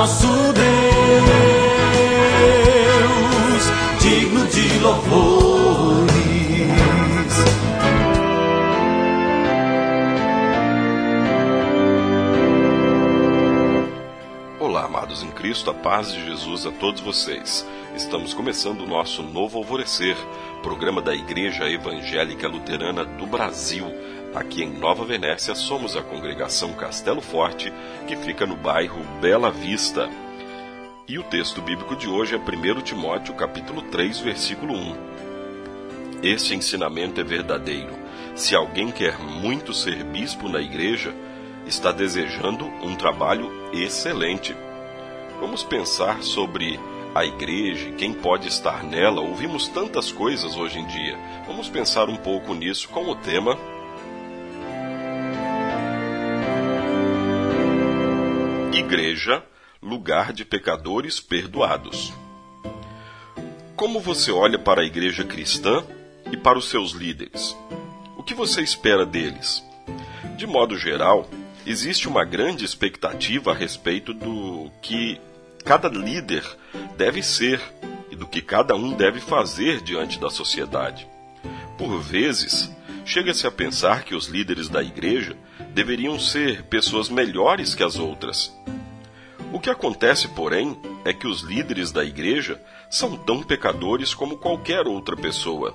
nosso Deus, digno de louvores. Olá, amados em Cristo, a paz de Jesus a todos vocês. Estamos começando o nosso novo alvorecer, programa da Igreja Evangélica Luterana do Brasil Aqui em Nova Venécia somos a congregação Castelo Forte, que fica no bairro Bela Vista. E o texto bíblico de hoje é 1 Timóteo capítulo 3, versículo 1. Este ensinamento é verdadeiro. Se alguém quer muito ser bispo na igreja, está desejando um trabalho excelente. Vamos pensar sobre a igreja e quem pode estar nela. Ouvimos tantas coisas hoje em dia. Vamos pensar um pouco nisso com o tema Igreja, lugar de pecadores perdoados. Como você olha para a igreja cristã e para os seus líderes? O que você espera deles? De modo geral, existe uma grande expectativa a respeito do que cada líder deve ser e do que cada um deve fazer diante da sociedade. Por vezes, chega-se a pensar que os líderes da igreja deveriam ser pessoas melhores que as outras. O que acontece, porém, é que os líderes da igreja são tão pecadores como qualquer outra pessoa.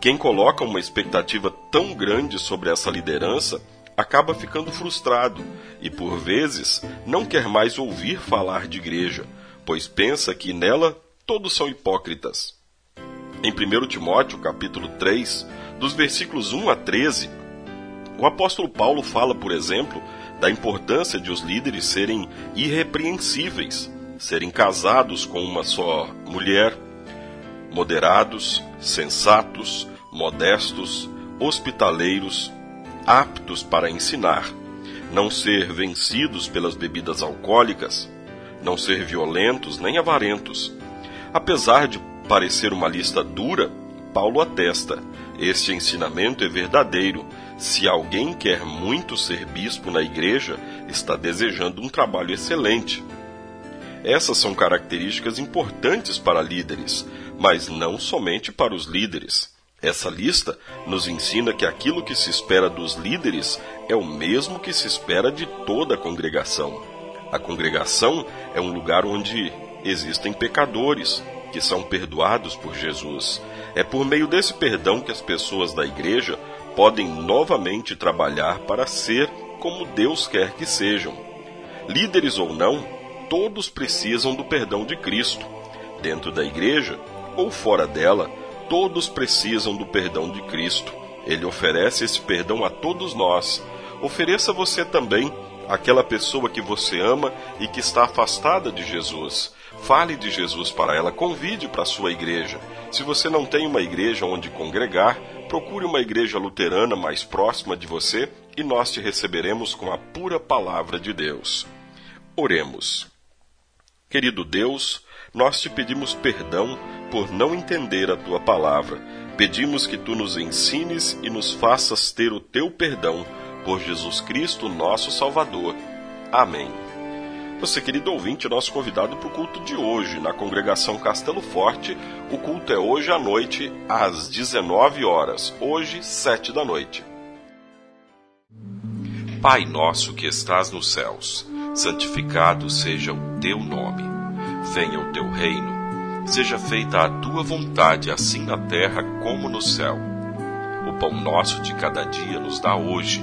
Quem coloca uma expectativa tão grande sobre essa liderança acaba ficando frustrado e, por vezes, não quer mais ouvir falar de igreja, pois pensa que nela todos são hipócritas. Em 1 Timóteo, capítulo 3, dos versículos 1 a 13, o apóstolo Paulo fala, por exemplo, da importância de os líderes serem irrepreensíveis, serem casados com uma só mulher, moderados, sensatos, modestos, hospitaleiros, aptos para ensinar, não ser vencidos pelas bebidas alcoólicas, não ser violentos nem avarentos. Apesar de parecer uma lista dura, Paulo atesta: este ensinamento é verdadeiro. Se alguém quer muito ser bispo na igreja, está desejando um trabalho excelente. Essas são características importantes para líderes, mas não somente para os líderes. Essa lista nos ensina que aquilo que se espera dos líderes é o mesmo que se espera de toda a congregação. A congregação é um lugar onde existem pecadores que são perdoados por Jesus. É por meio desse perdão que as pessoas da igreja podem novamente trabalhar para ser como Deus quer que sejam. Líderes ou não, todos precisam do perdão de Cristo. Dentro da igreja ou fora dela, todos precisam do perdão de Cristo. Ele oferece esse perdão a todos nós. Ofereça você também àquela pessoa que você ama e que está afastada de Jesus. Fale de Jesus para ela, convide para a sua igreja. Se você não tem uma igreja onde congregar, procure uma igreja luterana mais próxima de você e nós te receberemos com a pura palavra de Deus. Oremos. Querido Deus, nós te pedimos perdão por não entender a tua palavra. Pedimos que tu nos ensines e nos faças ter o teu perdão por Jesus Cristo, nosso Salvador. Amém. Você, querido ouvinte, é nosso convidado para o culto de hoje, na congregação Castelo Forte. O culto é hoje à noite, às 19 horas. Hoje, 7 da noite. Pai nosso que estás nos céus, santificado seja o teu nome. Venha o teu reino. Seja feita a tua vontade, assim na terra como no céu. O pão nosso de cada dia nos dá hoje